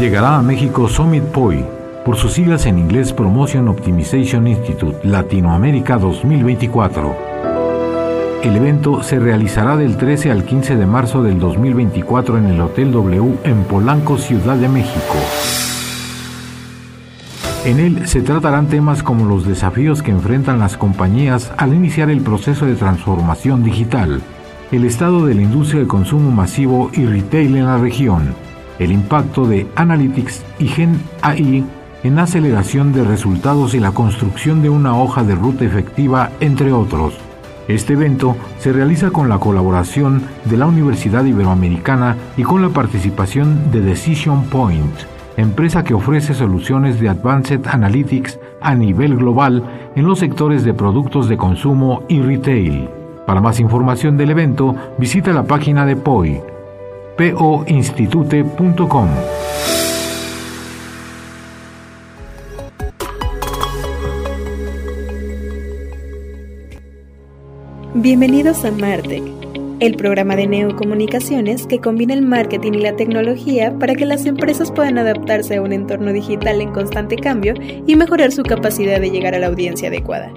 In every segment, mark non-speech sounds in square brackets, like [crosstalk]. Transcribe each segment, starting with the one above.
Llegará a México Summit POI, por sus siglas en inglés Promotion Optimization Institute Latinoamérica 2024. El evento se realizará del 13 al 15 de marzo del 2024 en el Hotel W en Polanco, Ciudad de México. En él se tratarán temas como los desafíos que enfrentan las compañías al iniciar el proceso de transformación digital, el estado de la industria de consumo masivo y retail en la región, el impacto de Analytics y Gen AI en aceleración de resultados y la construcción de una hoja de ruta efectiva, entre otros. Este evento se realiza con la colaboración de la Universidad Iberoamericana y con la participación de Decision Point, empresa que ofrece soluciones de Advanced Analytics a nivel global en los sectores de productos de consumo y retail. Para más información del evento, visita la página de POI, poinstitute.com. Bienvenidos a Martech, el programa de neocomunicaciones que combina el marketing y la tecnología para que las empresas puedan adaptarse a un entorno digital en constante cambio y mejorar su capacidad de llegar a la audiencia adecuada.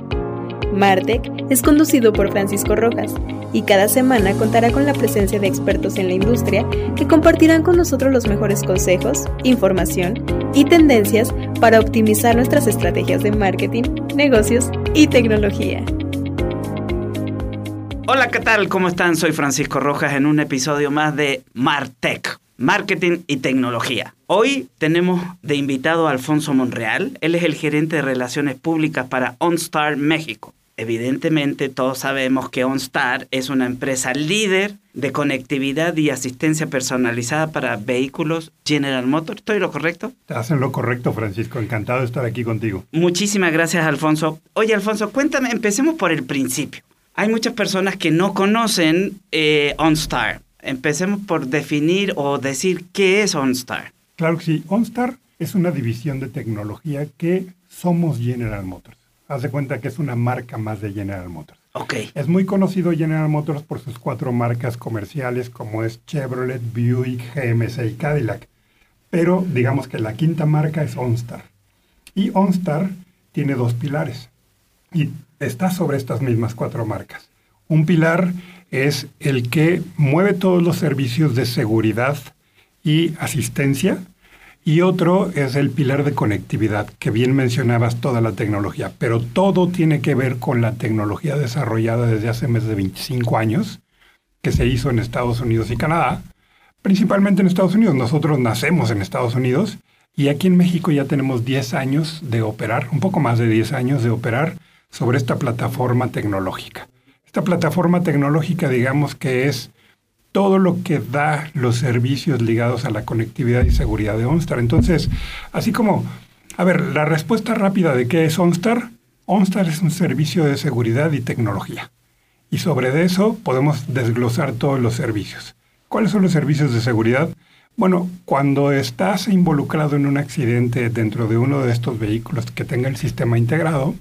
Martech es conducido por Francisco Rojas y cada semana contará con la presencia de expertos en la industria que compartirán con nosotros los mejores consejos, información y tendencias para optimizar nuestras estrategias de marketing, negocios y tecnología. Hola, ¿qué tal? ¿Cómo están? Soy Francisco Rojas en un episodio más de Martech, Marketing y Tecnología. Hoy tenemos de invitado a Alfonso Monreal. Él es el gerente de Relaciones Públicas para OnStar México. Evidentemente, todos sabemos que OnStar es una empresa líder de conectividad y asistencia personalizada para vehículos General Motors. ¿Estoy lo correcto? Hacen lo correcto, Francisco. Encantado de estar aquí contigo. Muchísimas gracias, Alfonso. Oye, Alfonso, cuéntame, empecemos por el principio. Hay muchas personas que no conocen eh, OnStar. Empecemos por definir o decir qué es OnStar. Claro que sí. OnStar es una división de tecnología que somos General Motors. Haz de cuenta que es una marca más de General Motors. Ok. Es muy conocido General Motors por sus cuatro marcas comerciales como es Chevrolet, Buick, GMC y Cadillac. Pero digamos que la quinta marca es OnStar. Y OnStar tiene dos pilares. Y está sobre estas mismas cuatro marcas. Un pilar es el que mueve todos los servicios de seguridad y asistencia y otro es el pilar de conectividad, que bien mencionabas toda la tecnología, pero todo tiene que ver con la tecnología desarrollada desde hace más de 25 años, que se hizo en Estados Unidos y Canadá, principalmente en Estados Unidos. Nosotros nacemos en Estados Unidos y aquí en México ya tenemos 10 años de operar, un poco más de 10 años de operar sobre esta plataforma tecnológica. Esta plataforma tecnológica, digamos que es todo lo que da los servicios ligados a la conectividad y seguridad de OnStar. Entonces, así como, a ver, la respuesta rápida de qué es OnStar. OnStar es un servicio de seguridad y tecnología. Y sobre eso podemos desglosar todos los servicios. ¿Cuáles son los servicios de seguridad? Bueno, cuando estás involucrado en un accidente dentro de uno de estos vehículos que tenga el sistema integrado,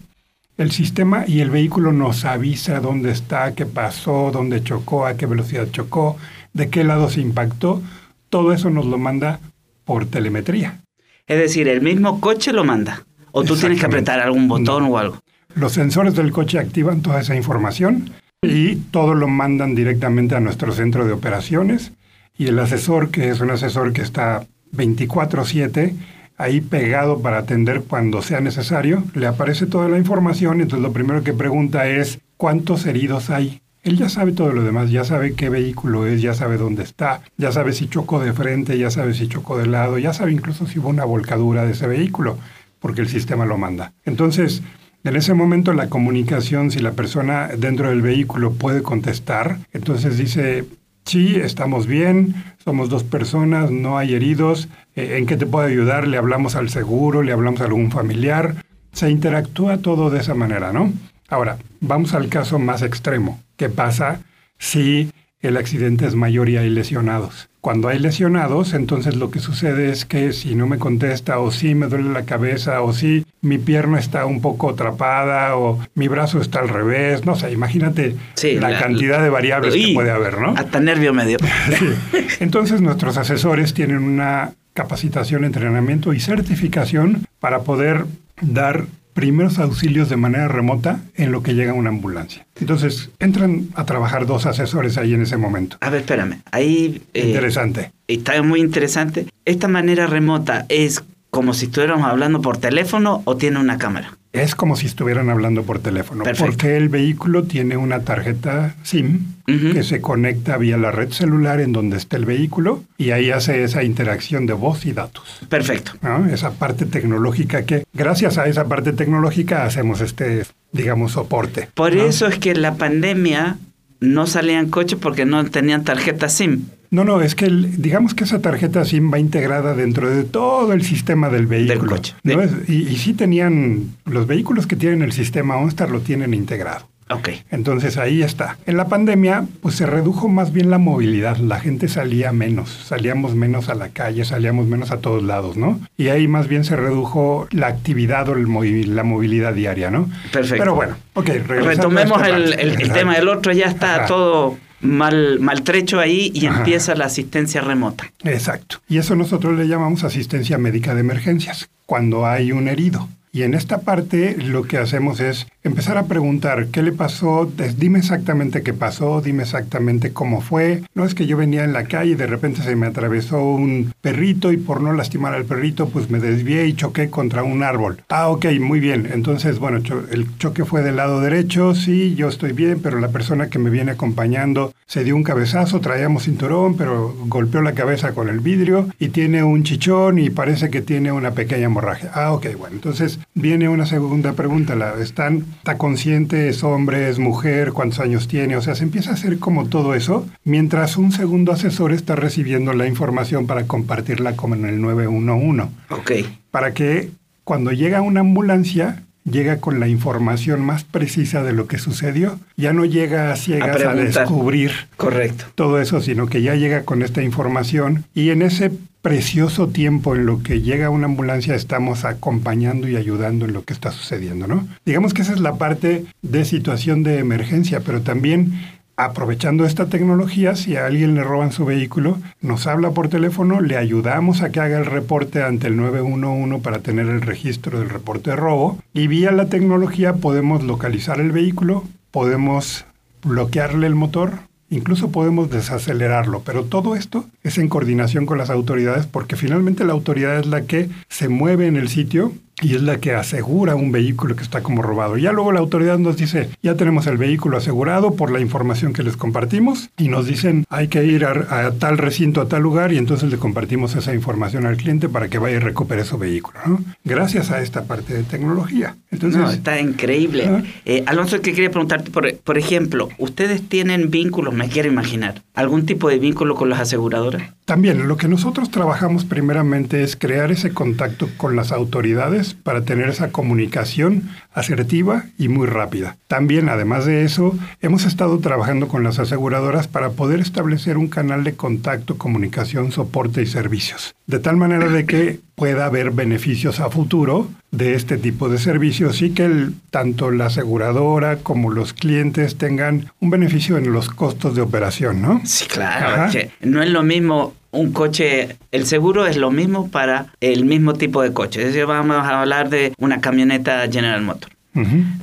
el sistema y el vehículo nos avisa dónde está, qué pasó, dónde chocó, a qué velocidad chocó, de qué lado se impactó. Todo eso nos lo manda por telemetría. Es decir, el mismo coche lo manda. O tú tienes que apretar algún botón No. o algo. Los sensores del coche activan toda esa información y todo lo mandan directamente a nuestro centro de operaciones. Y el asesor, que es un asesor que está 24/7, ahí pegado para atender cuando sea necesario, le aparece toda la información. Entonces lo primero que pregunta es, ¿cuántos heridos hay? Él ya sabe todo lo demás, ya sabe qué vehículo es, ya sabe dónde está, ya sabe si chocó de frente, ya sabe si chocó de lado, ya sabe incluso si hubo una volcadura de ese vehículo, porque el sistema lo manda. Entonces, en ese momento la comunicación, si la persona dentro del vehículo puede contestar, entonces dice, sí, estamos bien, somos dos personas, no hay heridos, eh, ¿en qué te puedo ayudar? Le hablamos al seguro, le hablamos a algún familiar, se interactúa todo de esa manera, ¿no? Ahora, vamos al caso más extremo. ¿Qué pasa si el accidente es mayor y hay lesionados? Cuando hay lesionados, entonces lo que sucede es que si no me contesta o si me duele la cabeza o si mi pierna está un poco atrapada o mi brazo está al revés, no sé, imagínate Sí, la, la- cantidad de variables que puede haber, ¿no? Hasta nervio medio. [laughs] Sí. Entonces nuestros asesores tienen una capacitación, entrenamiento y certificación para poder dar primeros auxilios de manera remota en lo que llega una ambulancia. Entonces entran a trabajar dos asesores ahí en ese momento. A ver, espérame. Ahí eh, Interesante. está muy interesante. ¿Esta manera remota es como si estuviéramos hablando por teléfono o tiene una cámara? Es como si estuvieran hablando por teléfono, Perfecto. porque el vehículo tiene una tarjeta SIM que se conecta vía la red celular en donde está el vehículo y ahí hace esa interacción de voz y datos. Perfecto. ¿no? Esa parte tecnológica que, gracias a esa parte tecnológica, hacemos este, digamos, soporte. Por ¿no? eso es que en la pandemia no salían coches porque no tenían tarjeta SIM. No, no, es que el- digamos que esa tarjeta SIM va integrada dentro de todo el sistema del vehículo. coche. ¿no? De- y, y sí tenían, los vehículos que tienen el sistema OnStar lo tienen integrado. Ok. Entonces ahí está. En la pandemia, pues se redujo más bien la movilidad. La gente salía menos, salíamos menos a la calle, salíamos menos a todos lados, ¿no? Y ahí más bien se redujo la actividad o el movi- la movilidad diaria, ¿no? Perfecto. Pero bueno, ok. regresando a Retomemos esta el, el- el tema del otro, ya está Ajá. todo mal, maltrecho ahí y Ajá. empieza la asistencia remota. Exacto. Y eso nosotros le llamamos asistencia médica de emergencias, cuando hay un herido. Y en esta parte lo que hacemos es empezar a preguntar qué le pasó, dime exactamente qué pasó, dime exactamente cómo fue. No es que yo venía en la calle y de repente se me atravesó un perrito y por no lastimar al perrito pues me desvié y choqué contra un árbol. Ah, ok, muy bien. Entonces, bueno, cho- el choque fue del lado derecho, sí, yo estoy bien, pero la persona que me viene acompañando se dio un cabezazo, traíamos cinturón, pero golpeó la cabeza con el vidrio y tiene un chichón y parece que tiene una pequeña hemorragia. Ah, ok, bueno. Entonces viene una segunda pregunta. La, ¿están, ¿Está consciente? ¿Es hombre? ¿Es mujer? ¿Cuántos años tiene? O sea, se empieza a hacer como todo eso, mientras un segundo asesor está recibiendo la información para compartirla como en el 911 Ok. para que cuando llega una ambulancia llega con la información más precisa de lo que sucedió. Ya no llega a ciegas a, preguntar. descubrir Correcto. todo eso, sino que ya llega con esta información y en ese precioso tiempo en lo que llega una ambulancia estamos acompañando y ayudando en lo que está sucediendo, ¿no? Digamos que esa es la parte de situación de emergencia, pero también aprovechando esta tecnología, si a alguien le roban su vehículo, nos habla por teléfono, le ayudamos a que haga el reporte ante el 911 para tener el registro del reporte de robo y vía la tecnología podemos localizar el vehículo, podemos bloquearle el motor, incluso podemos desacelerarlo, pero todo esto es en coordinación con las autoridades porque finalmente la autoridad es la que se mueve en el sitio y es la que asegura un vehículo que está como robado. Ya luego la autoridad nos dice, ya tenemos el vehículo asegurado por la información que les compartimos y nos dicen, hay que ir a, a tal recinto, a tal lugar y entonces le compartimos esa información al cliente para que vaya y recupere su vehículo. ¿no? Gracias a esta parte de tecnología. Entonces, no, está increíble. Ah. Eh, Alonso, que quería preguntarte, por, por ejemplo, ¿ustedes tienen vínculos, me quiero imaginar, algún tipo de vínculo con las aseguradoras? También lo que nosotros trabajamos primeramente es crear ese contacto con las autoridades para tener esa comunicación asertiva y muy rápida. También, además de eso, hemos estado trabajando con las aseguradoras para poder establecer un canal de contacto, comunicación, soporte y servicios. De tal manera de que pueda haber beneficios a futuro de este tipo de servicios y que el- tanto la aseguradora como los clientes tengan un beneficio en los costos de operación, ¿no? Sí, claro. Que no es lo mismo un coche, el seguro es lo mismo para el mismo tipo de coche. Es decir, vamos a hablar de una camioneta General Motor.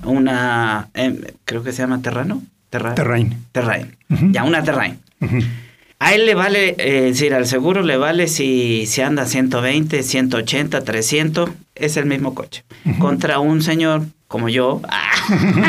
Una, em, creo que se llama Terrano. Terra- Terrain. Terrain. Ujú. Ya, una Terrain. A él le vale, eh, es decir, al seguro le vale si, si anda 120, 180, 300, es el mismo coche. Contra un señor como yo, [laughs]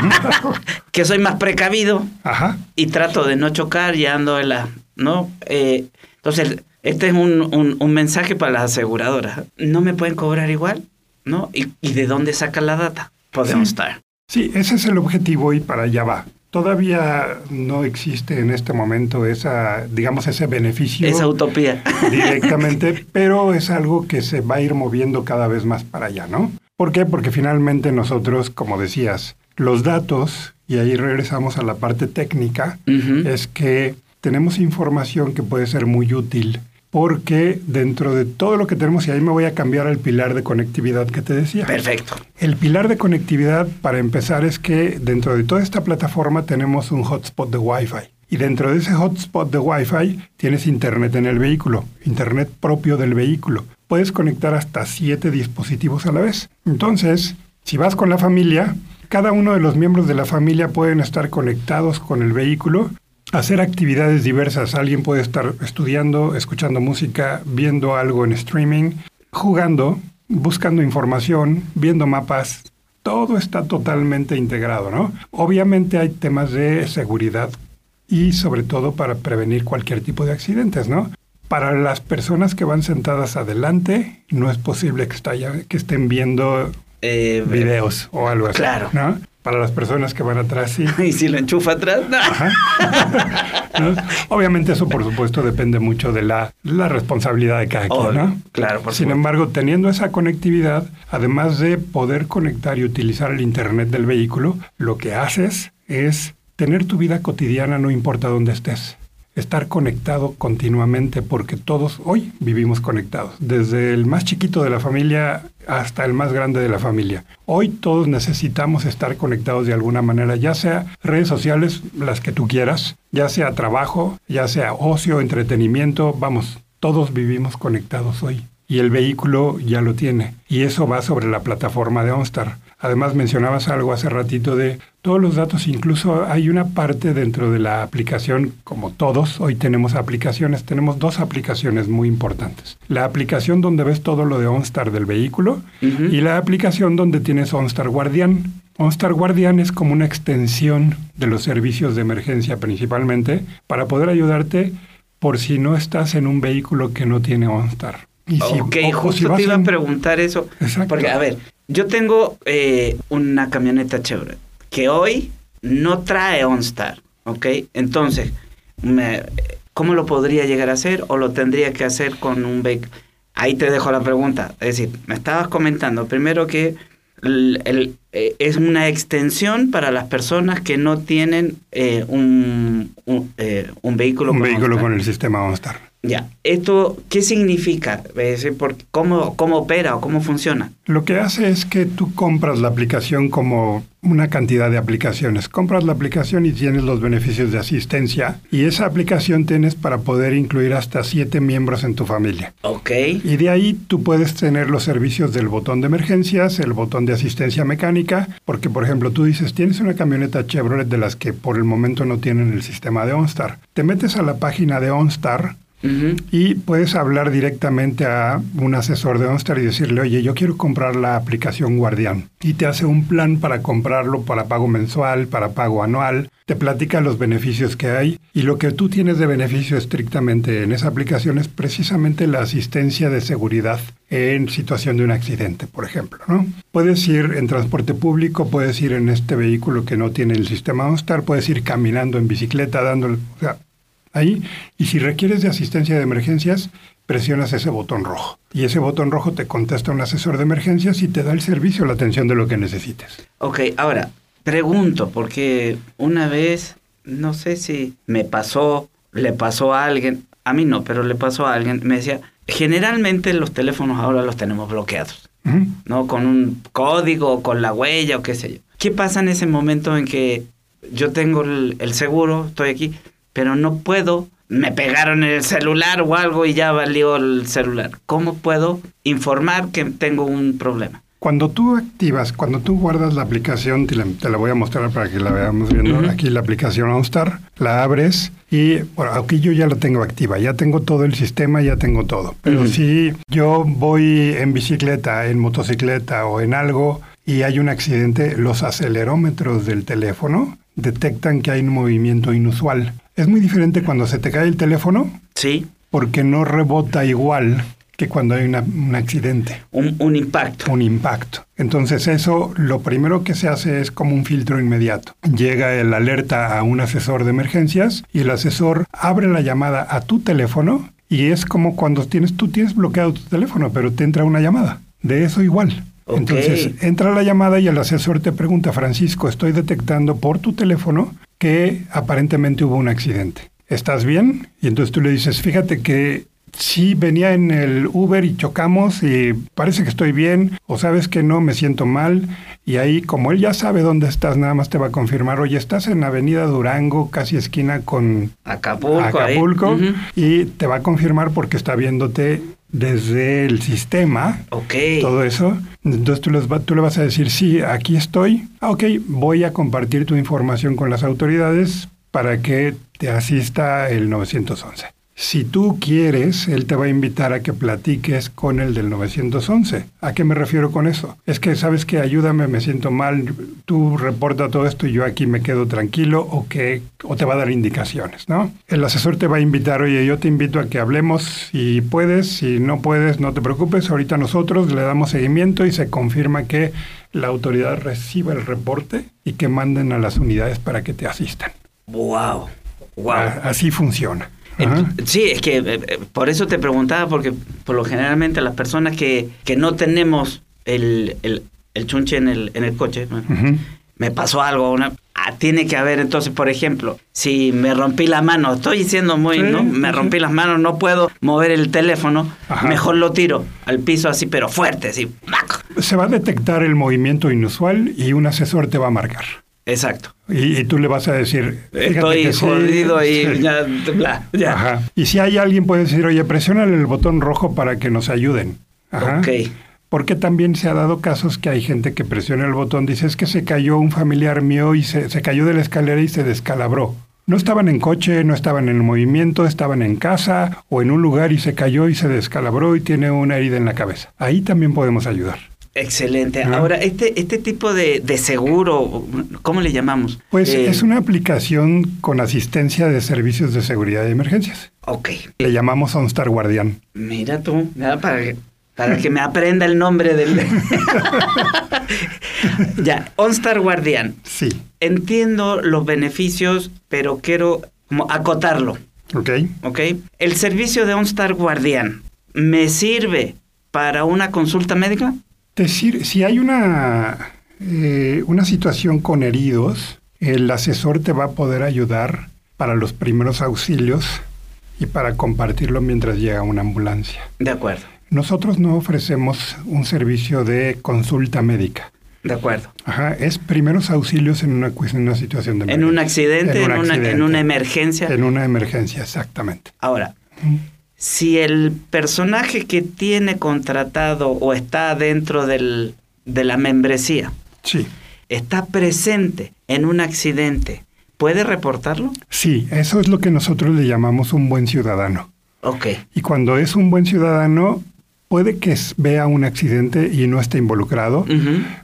que soy más precavido Ajá. y trato de no chocar y ando en la... ¿no? Eh, entonces, este es un, un- un mensaje para las aseguradoras. ¿No me pueden cobrar igual? ¿No? ¿Y, y de dónde sacan la data? Podemos Sí. estar. Sí, ese es el objetivo y para allá va. Todavía no existe en este momento esa, digamos, ese beneficio. Esa utopía. Directamente, [laughs] pero es algo que se va a ir moviendo cada vez más para allá, ¿no? ¿Por qué? Porque finalmente nosotros, como decías, los datos, y ahí regresamos a la parte técnica, es que tenemos información que puede ser muy útil porque dentro de todo lo que tenemos, y ahí me voy a cambiar al pilar de conectividad que te decía. Perfecto. El pilar de conectividad, para empezar, es que dentro de toda esta plataforma tenemos un hotspot de Wi-Fi. Y dentro de ese hotspot de Wi-Fi tienes internet en el vehículo, internet propio del vehículo. Puedes conectar hasta siete dispositivos a la vez. Entonces, si vas con la familia, cada uno de los miembros de la familia pueden estar conectados con el vehículo hacer actividades diversas. Alguien puede estar estudiando, escuchando música, viendo algo en streaming, jugando, buscando información, viendo mapas. Todo está totalmente integrado, ¿no? Obviamente hay temas de seguridad y sobre todo para prevenir cualquier tipo de accidentes, ¿no? Para las personas que van sentadas adelante, no es posible que, que estén viendo eh, videos o algo así. Claro. ¿no? Para las personas que van atrás, sí. [laughs] ¿Y si lo enchufa atrás? [laughs] No. Obviamente eso, por supuesto, depende mucho de la, la responsabilidad de cada quien, ¿no? Claro, por Sin embargo, teniendo esa conectividad, además de poder conectar y utilizar el Internet del vehículo, lo que haces es tener tu vida cotidiana no importa dónde estés estar conectado continuamente porque todos hoy vivimos conectados, desde el más chiquito de la familia hasta el más grande de la familia. Hoy todos necesitamos estar conectados de alguna manera, ya sea redes sociales, las que tú quieras, ya sea trabajo, ya sea ocio, entretenimiento, vamos, todos vivimos conectados hoy. Y el vehículo ya lo tiene. Y eso va sobre la plataforma de OnStar. Además mencionabas algo hace ratito de todos los datos, incluso hay una parte dentro de la aplicación, como todos, hoy tenemos aplicaciones, tenemos dos aplicaciones muy importantes. La aplicación donde ves todo lo de OnStar del vehículo y la aplicación donde tienes OnStar Guardián. OnStar Guardián es como una extensión de los servicios de emergencia principalmente para poder ayudarte por si no estás en un vehículo que no tiene OnStar. Y si, ok, justo te iba a preguntar eso. Exacto. Porque, a ver, yo tengo eh, una camioneta Chevrolet que hoy no trae OnStar, ¿ok? Entonces, ¿cómo lo podría llegar a hacer o lo tendría que hacer con un vehículo? Ahí te dejo la pregunta. Es decir, me estabas comentando primero que el, eh, es una extensión para las personas que no tienen eh, un, un, vehículo, un con, vehículo con el sistema OnStar. Ya, ¿esto qué significa? ¿Cómo, ¿Cómo opera o cómo funciona? Lo que hace es que tú compras la aplicación como una cantidad de aplicaciones. Compras la aplicación y tienes los beneficios de asistencia y esa aplicación tienes para poder incluir hasta siete miembros en tu familia. Ok. Y de ahí tú puedes tener los servicios del botón de emergencias, el botón de asistencia mecánica, porque por ejemplo tú dices, tienes una camioneta Chevrolet de las que por el momento no tienen el sistema de OnStar. Te metes a la página de OnStar y puedes hablar directamente a un asesor de OnStar y decirle, oye, yo quiero comprar la aplicación Guardián. Y te hace un plan para comprarlo para pago mensual, para pago anual. Te platica los beneficios que hay. Y lo que tú tienes de beneficio estrictamente en esa aplicación es precisamente la asistencia de seguridad en situación de un accidente, por ejemplo. ¿no? Puedes ir en transporte público, puedes ir en este vehículo que no tiene el sistema OnStar, puedes ir caminando en bicicleta, dándole ahí. Y si requieres de asistencia de emergencias, presionas ese botón rojo. Y ese botón rojo te contesta un asesor de emergencias y te da el servicio, la atención de lo que necesites. Ok, ahora, pregunto, porque una vez, no sé si me pasó, le pasó a alguien, a mí no, pero le pasó a alguien, me decía, generalmente los teléfonos ahora los tenemos bloqueados, ¿no? Con un código, con la huella o qué sé yo. ¿Qué pasa en ese momento en que yo tengo el seguro, estoy aquí, pero no puedo, me pegaron el celular o algo y ya valió el celular. ¿Cómo puedo informar que tengo un problema? Cuando tú activas, cuando tú guardas la aplicación, te la, voy a mostrar para que la veamos viendo. Aquí la aplicación OnStar, la abres y bueno, aquí yo ya la tengo activa, ya tengo todo el sistema, ya tengo todo. Pero si yo voy en bicicleta, en motocicleta o en algo y hay un accidente, los acelerómetros del teléfono detectan que hay un movimiento inusual. Es muy diferente cuando se te cae el teléfono. Sí. Porque no rebota igual que cuando hay una- un accidente, Un, un impacto. un impacto. Entonces eso lo primero que se hace es como un filtro inmediato. Llega el alerta a un asesor de emergencias y el asesor abre la llamada a tu teléfono y es como cuando tienes, tú tienes bloqueado tu teléfono, pero te entra una llamada. De eso igual. Entonces entra la llamada y el asesor te pregunta, Francisco, estoy detectando por tu teléfono que aparentemente hubo un accidente. ¿Estás bien? Y entonces tú le dices, fíjate que sí venía en el Uber y chocamos y parece que estoy bien o sabes que no, me siento mal. Y ahí, como él ya sabe dónde estás, nada más te va a confirmar, oye, estás en Avenida Durango, casi esquina con Acapulco. Ujú. y te va a confirmar porque está viéndote desde el sistema Ok. todo eso. Entonces tú, les va- tú le vas a decir, sí, aquí estoy. Ah, ok, voy a compartir tu información con las autoridades para que te asista el 911. Si tú quieres, él te va a invitar a que platiques con el del 911. ¿A qué me refiero con eso? Es que, ¿sabes que Ayúdame, me siento mal, tú reporta todo esto y yo aquí me quedo tranquilo o, que, o te va a dar indicaciones, ¿no? El asesor te va a invitar, oye, yo te invito a que hablemos si puedes, si no puedes, no te preocupes, ahorita nosotros le damos seguimiento y se confirma que la autoridad reciba el reporte y que manden a las unidades para que te asistan. Wow. Wow. Así funciona. Sí, es que eh, eh, por eso te preguntaba, porque por lo generalmente las personas que, que no tenemos el, el, el chunche en el, en el coche, me pasó algo, una, ah, tiene que haber entonces, por ejemplo, si me rompí la mano, estoy diciendo muy, Sí, ¿no? Me rompí las manos, no puedo mover el teléfono, Ajá. mejor lo tiro al piso así, pero fuerte, así. Se va a detectar el movimiento inusual y un asesor te va a marcar. Exacto. Y, y tú le vas a decir, Estoy sí, jodido y [laughs] sí. ya, bla, ya. Ajá. Y si hay alguien, puede decir, oye, presiónale el botón rojo para que nos ayuden. Ajá. Porque también se ha dado casos que hay gente que presiona el botón, dice, es que se cayó un familiar mío y se, se cayó de la escalera y se descalabró. No estaban en coche, no estaban en movimiento, estaban en casa o en un lugar y se cayó y se descalabró y tiene una herida en la cabeza. Ahí también podemos ayudar. Excelente. Ahora, este, este tipo de, de seguro, ¿cómo le llamamos? Pues Eh, es una aplicación con asistencia de servicios de seguridad y emergencias. Ok. Le llamamos OnStar Guardián. Mira tú, para que, para que me aprenda el nombre del... [laughs] ya, OnStar Guardián. Sí. Entiendo los beneficios, pero quiero como acotarlo, ¿Ok? ¿ok? El servicio de OnStar Guardián, ¿me sirve para una consulta médica? Decir, si hay una, eh, una situación con heridos, el asesor te va a poder ayudar para los primeros auxilios y para compartirlo mientras llega una ambulancia. De acuerdo, Nosotros no ofrecemos un servicio de consulta médica. de acuerdo. Ajá, es primeros auxilios en una, en una situación de En un emergencia. accidente, en, un una, en accidente. una emergencia. En una emergencia, exactamente. Ahora, si el personaje que tiene contratado o está dentro del, de la membresía Sí. está presente en un accidente, ¿puede reportarlo? Sí, eso es lo que nosotros le llamamos un buen ciudadano. Ok, Y cuando es un buen ciudadano, puede que vea un accidente y no esté involucrado.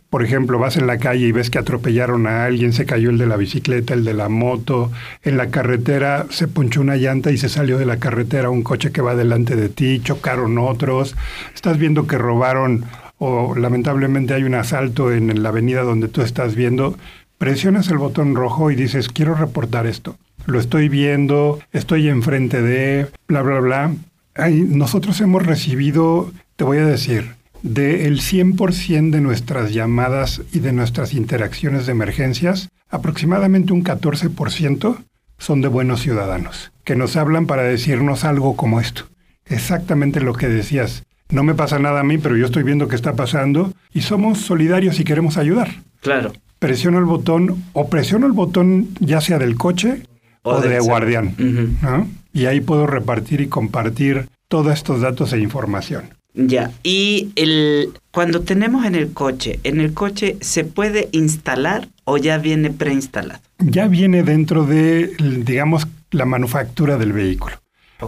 Por ejemplo, vas en la calle y ves que atropellaron a alguien, se cayó el de la bicicleta, el de la moto, en la carretera se punchó una llanta y se salió de la carretera un coche que va delante de ti, chocaron otros, estás viendo que robaron o lamentablemente hay un asalto en la avenida donde tú estás viendo, presionas el botón rojo y dices, quiero reportar esto. Lo estoy viendo, estoy enfrente de, bla, bla, bla. Ay, nosotros hemos recibido, te voy a decir, del 100% de nuestras llamadas y de nuestras interacciones de emergencias, aproximadamente un 14% son de buenos ciudadanos, que nos hablan para decirnos algo como esto. Exactamente lo que decías. No me pasa nada a mí, pero yo estoy viendo qué está pasando y somos solidarios y queremos ayudar. claro. Presiono el botón o presiono el botón ya sea del coche O de guardián. ¿no? Y ahí puedo repartir y compartir todos estos datos e información. Ya, y el, cuando tenemos en el coche, ¿en el coche se puede instalar o ya viene preinstalado? Ya viene dentro de, digamos, la manufactura del vehículo.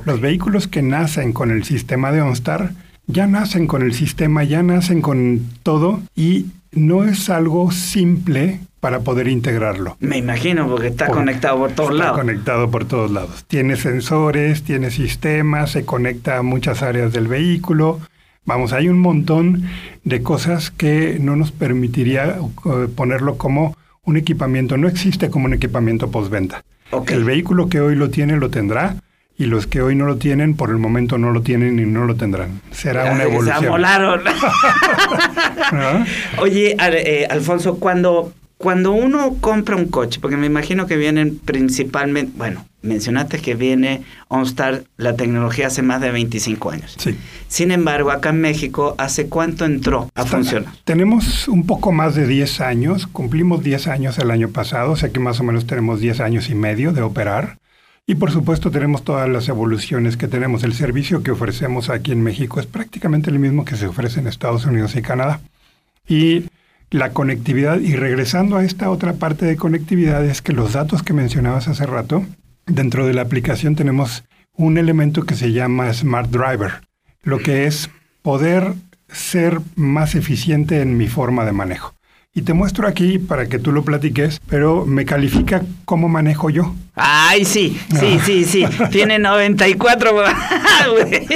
Los vehículos que nacen con el sistema de OnStar ya nacen con el sistema, ya nacen con todo y no es algo simple para poder integrarlo. Me imagino, porque está Por- conectado por todos está lados. conectado por todos lados. Tiene sensores, tiene sistemas, se conecta a muchas áreas del vehículo. Vamos, hay un montón de cosas que no nos permitiría eh, ponerlo como un equipamiento. No existe como un equipamiento postventa. Ok. El vehículo que hoy lo tiene lo tendrá y los que hoy no lo tienen por el momento no lo tienen y no lo tendrán. Será una Ay, [laughs] Se evolución. amolaron. ¿no? [laughs] Oye, Al- eh, Alfonso, cuando, cuando uno compra un coche, porque me imagino que vienen principalmente, bueno, mencionaste que viene OnStar, la tecnología hace más de 25 años. Sí. Sin embargo, acá en México, ¿hace cuánto entró a Está- funcionar? Tenemos un poco más de 10 años, cumplimos 10 años el año pasado, o sea que más o menos tenemos 10 años y medio de operar. Y por supuesto tenemos todas las evoluciones que tenemos. El servicio que ofrecemos aquí en México es prácticamente el mismo que se ofrece en Estados Unidos y Canadá. Y la conectividad, y regresando a esta otra parte de conectividad, es que los datos que mencionabas hace rato, dentro de la aplicación tenemos un elemento que se llama Smart Driver, lo que es poder ser más eficiente en mi forma de manejo. Y te muestro aquí para que tú lo platiques, pero me califica cómo manejo yo. Ay, sí, sí, sí, sí. Tiene 94. [laughs] güey.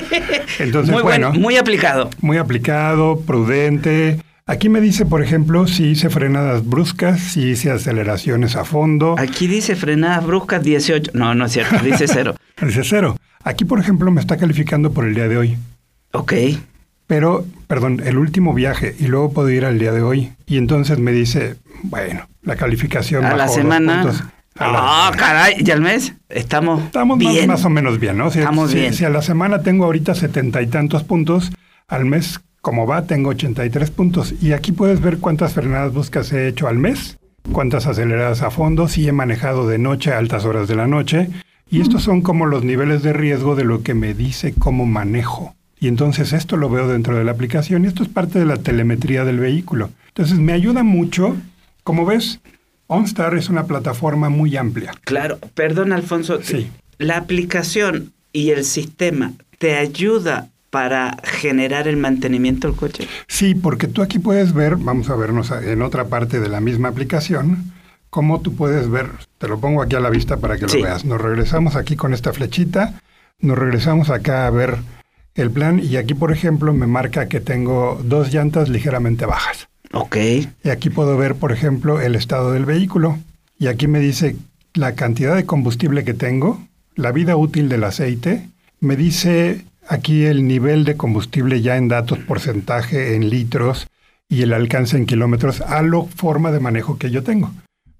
Entonces, muy buen- bueno. muy aplicado. Muy aplicado, prudente. Aquí me dice, por ejemplo, si hice frenadas bruscas, si hice aceleraciones a fondo. Aquí dice frenadas bruscas 18. No, no es cierto, dice cero. [laughs] Dice cero. Aquí, por ejemplo, me está calificando por el día de hoy. Ok. Pero, perdón, el último viaje y luego puedo ir al día de hoy. Y entonces me dice, bueno, la calificación A bajó la semana. Ah, caray. ¿Y al mes? Estamos, Estamos más, bien. más o menos bien, ¿no? Si, Estamos si- bien. si a la semana tengo ahorita setenta y tantos puntos, al mes, como va, tengo 83 puntos. Y aquí puedes ver cuántas frenadas buscas he hecho al mes, cuántas aceleradas a fondo, si he manejado de noche a altas horas de la noche. Y estos son como los niveles de riesgo de lo que me dice cómo manejo. Y entonces esto lo veo dentro de la aplicación y esto es parte de la telemetría del vehículo. Entonces me ayuda mucho. Como ves, OnStar es una plataforma muy amplia. Claro, perdón Alfonso, Sí. la aplicación y el sistema te ayuda para generar el mantenimiento del coche. Sí, porque tú aquí puedes ver, vamos a vernos en otra parte de la misma aplicación, cómo tú puedes ver, te lo pongo aquí a la vista para que Sí. lo veas. Nos regresamos aquí con esta flechita, nos regresamos acá a ver el plan y aquí, por ejemplo, me marca que tengo dos llantas ligeramente bajas. Ok, Y aquí puedo ver, por ejemplo, el estado del vehículo. Y aquí me dice la cantidad de combustible que tengo, la vida útil del aceite. Me dice aquí el nivel de combustible ya en datos, porcentaje en litros y el alcance en kilómetros a la forma de manejo que yo tengo.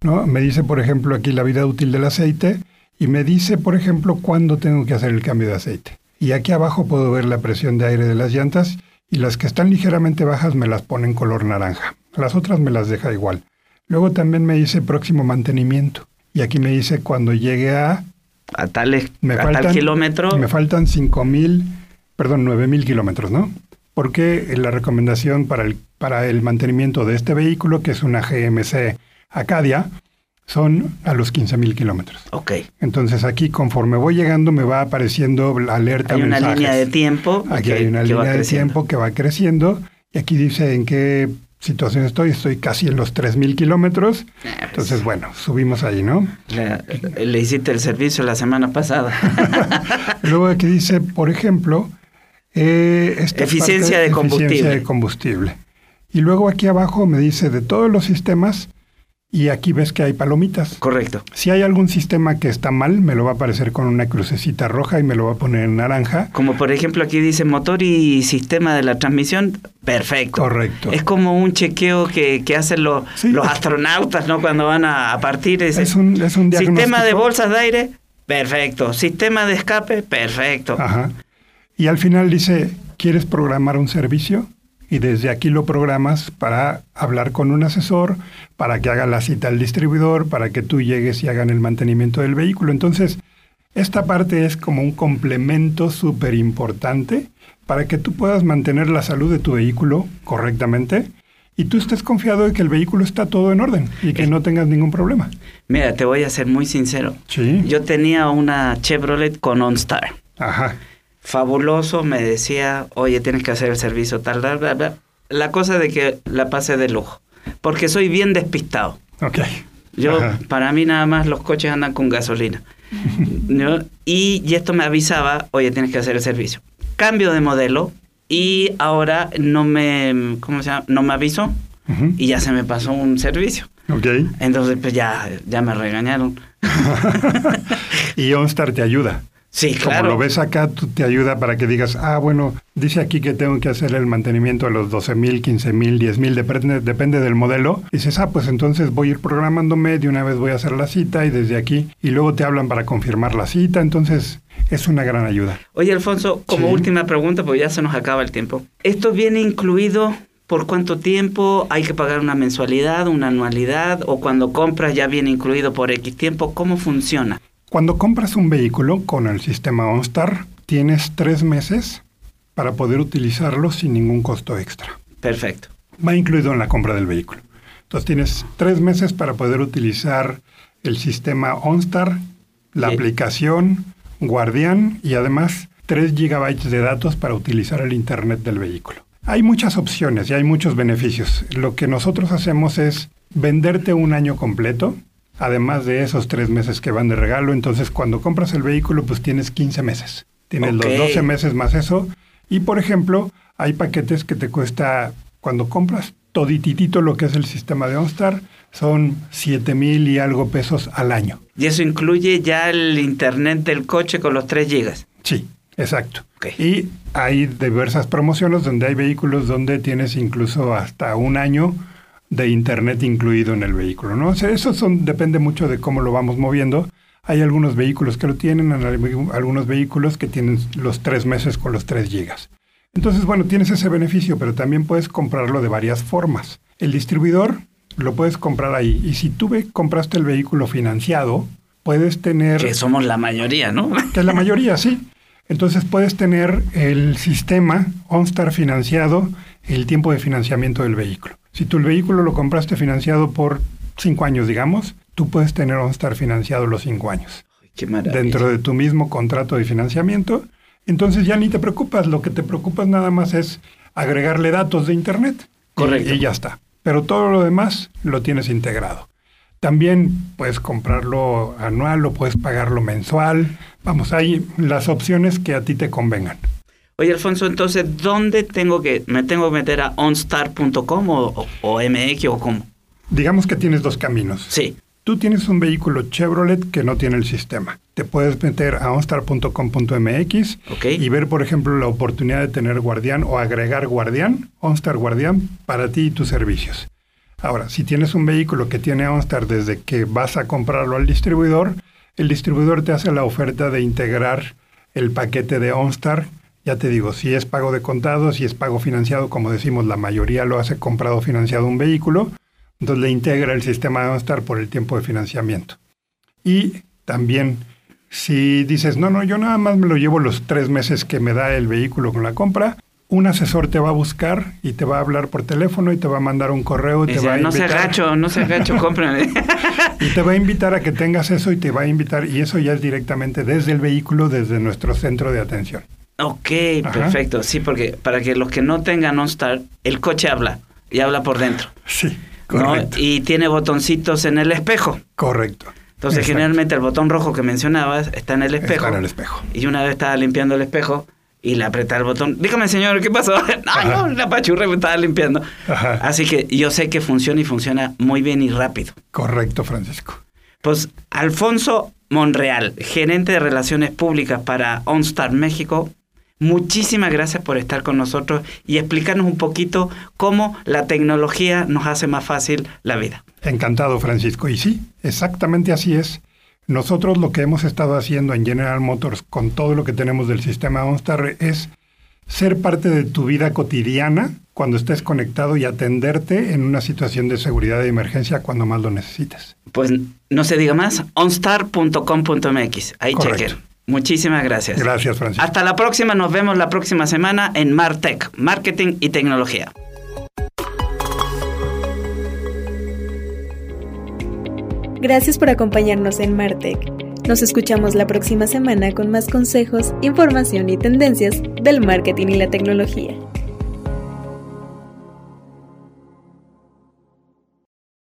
¿no? Me dice, por ejemplo, aquí la vida útil del aceite y me dice, por ejemplo, cuándo tengo que hacer el cambio de aceite. Y aquí abajo puedo ver la presión de aire de las llantas y las que están ligeramente bajas me las pone en color naranja. Las otras me las deja igual. Luego también me dice próximo mantenimiento. Y aquí me dice cuando llegue a... a tal, Me a faltan, tal kilómetro. Me faltan 5.000, perdón, 9.000 kilómetros, ¿no? Porque la recomendación para el, para el mantenimiento de este vehículo, que es una GMC Acadia, son a los 15.000 kilómetros. Ok, Entonces aquí conforme voy llegando me va apareciendo la alerta. hay una mensajes. línea de tiempo. Aquí que- hay una línea de creciendo. tiempo que va creciendo y aquí dice en qué situación estoy. Estoy casi en los 3.000 kilómetros. Ah, Entonces, bueno, subimos ahí, ¿no? Le, le hiciste el servicio la semana pasada. [laughs] Luego aquí dice, por ejemplo, eh, esta Eficiencia parte de combustible. eficiencia de combustible. Y luego aquí abajo me dice de todos los sistemas y aquí ves que hay palomitas. Correcto. Si hay algún sistema que está mal, me lo va a aparecer con una crucecita roja y me lo va a poner en naranja. Como por ejemplo aquí dice motor y sistema de la transmisión, perfecto. Correcto. Es como un chequeo que, que hacen los, Sí. los astronautas, ¿no? Cuando van a, a partir. Es un, es un diagnóstico. Sistema de bolsas de aire, perfecto. Sistema de escape, perfecto. Ajá. Y al final dice, ¿quieres programar un servicio? Y desde aquí lo programas para hablar con un asesor, para que haga la cita al distribuidor, para que tú llegues y hagan el mantenimiento del vehículo. Entonces, esta parte es como un complemento súper importante para que tú puedas mantener la salud de tu vehículo correctamente y tú estés confiado de que el vehículo está todo en orden y que no tengas ningún problema. Mira, te voy a ser muy sincero. Sí. Yo tenía una Chevrolet con OnStar. Ajá. Fabuloso, me decía, oye, tienes que hacer el servicio tal, bla, bla, bla. La cosa de que la pasé de lujo. Porque soy bien despistado. Ok. Yo, Ajá. para mí nada más los coches andan con gasolina. ¿no? Y, y esto me avisaba, oye, tienes que hacer el servicio. Cambio de modelo y ahora no me, ¿cómo se llama? No me avisó y ya se me pasó un servicio. Ok. Entonces, pues ya, ya me regañaron. [laughs] y OnStar te ayuda. Sí, Como lo ves acá, tú te ayuda para que digas, ah, bueno, dice aquí que tengo que hacer el mantenimiento a los 12 mil, 15 mil, 10 mil, depende, depende del modelo. Dices, ah, pues entonces voy a ir programándome, de una vez voy a hacer la cita y desde aquí, y luego te hablan para confirmar la cita, entonces es una gran ayuda. Oye, Alfonso, como Sí. última pregunta, porque ya se nos acaba el tiempo. ¿Esto viene incluido por cuánto tiempo? ¿Hay que pagar una mensualidad, una anualidad? ¿O cuando compras ya viene incluido por X tiempo? ¿Cómo funciona? Cuando compras un vehículo con el sistema OnStar, tienes tres meses para poder utilizarlo sin ningún costo extra. Perfecto. va incluido en la compra del vehículo. Entonces tienes tres meses para poder utilizar el sistema OnStar, la aplicación, Guardián y además 3 gigabytes de datos para utilizar el Internet del vehículo. Hay muchas opciones y hay muchos beneficios. Lo que nosotros hacemos es venderte un año completo, además de esos tres meses que van de regalo. Entonces cuando compras el vehículo pues tienes 15 meses. Tienes los 12 meses más eso. Y por ejemplo, hay paquetes que te cuesta, cuando compras todititito lo que es el sistema de OnStar, son 7 mil y algo pesos al año. Y eso incluye ya el internet del coche con los 3 gigas. Sí, exacto. Y hay diversas promociones donde hay vehículos donde tienes incluso hasta un año de internet incluido en el vehículo, ¿no? O sea, eso son, depende mucho de cómo lo vamos moviendo. Hay algunos vehículos que lo tienen, algunos vehículos que tienen los tres meses con los 3 gigas. Entonces, bueno, tienes ese beneficio, pero también puedes comprarlo de varias formas. El distribuidor lo puedes comprar ahí. Y si tú compraste el vehículo financiado, puedes tener... Que somos la mayoría, ¿no? [laughs] Que la mayoría sí. Entonces puedes tener el sistema OnStar financiado, el tiempo de financiamiento del vehículo. Si el vehículo lo compraste financiado por cinco años, digamos, tú puedes tener OnStar financiado los cinco años Qué maravilla. dentro de tu mismo contrato de financiamiento. Entonces ya ni te preocupas, lo que te preocupas nada más es agregarle datos de Internet. Y- Correcto. Y, ya está. Pero todo lo demás lo tienes integrado. También puedes comprarlo anual o puedes pagarlo mensual. Vamos, hay las opciones que a ti te convengan. Oye, Alfonso, entonces, ¿dónde tengo que, me tengo que meter a onstar.com o, MX o cómo? Digamos que tienes dos caminos. Sí. Tú tienes un vehículo Chevrolet que no tiene el sistema. Te puedes meter a onstar.com.mx y ver, por ejemplo, la oportunidad de tener Guardián o agregar Guardián, OnStar Guardián, para ti y tus servicios. Ahora, si tienes un vehículo que tiene OnStar desde que vas a comprarlo al distribuidor, el distribuidor te hace la oferta de integrar el paquete de OnStar. Ya te digo, si es pago de contado, si es pago financiado, como decimos, la mayoría lo hace comprado o financiado un vehículo, entonces le integra el sistema de OnStar por el tiempo de financiamiento. Y también, si dices, no, no, yo nada más me lo llevo los tres meses que me da el vehículo con la compra, un asesor te va a buscar y te va a hablar por teléfono y te va a mandar un correo y te va a no se agacho, no se agacho, [laughs] cómprenme. Y te va a invitar a que tengas eso y te va a invitar, y eso ya es directamente desde el vehículo, desde nuestro centro de atención. Ok, Ajá. perfecto. Sí, porque para que los que no tengan OnStar, el coche habla y habla por dentro. Sí, ¿no? correcto. Y tiene botoncitos en el espejo. Correcto. Entonces, Exacto. generalmente el botón rojo que mencionabas está en el espejo. Está en el espejo. Y una vez estaba limpiando el espejo y le apreté el botón. Dígame, señor, ¿qué pasó? [laughs] no, Ajá. no, la pachurra me estaba limpiando. Ajá. Así que yo sé que funciona y funciona muy bien y rápido. Correcto, Francisco. Pues Alfonso Monreal, gerente de Relaciones Públicas para OnStar México, muchísimas gracias por estar con nosotros y explicarnos un poquito cómo la tecnología nos hace más fácil la vida. Encantado, Francisco. Y sí, exactamente así es. Nosotros lo que hemos estado haciendo en General Motors con todo lo que tenemos del sistema OnStar es ser parte de tu vida cotidiana cuando estés conectado y atenderte en una situación de seguridad de emergencia cuando más lo necesites. Pues no se diga más, onstar.com.mx. Ahí chequen. Muchísimas gracias. Gracias, Francisco. Hasta la próxima, nos vemos la próxima semana en Martech, Marketing y Tecnología. Gracias por acompañarnos en Martech. Nos escuchamos la próxima semana con más consejos, información y tendencias del marketing y la tecnología.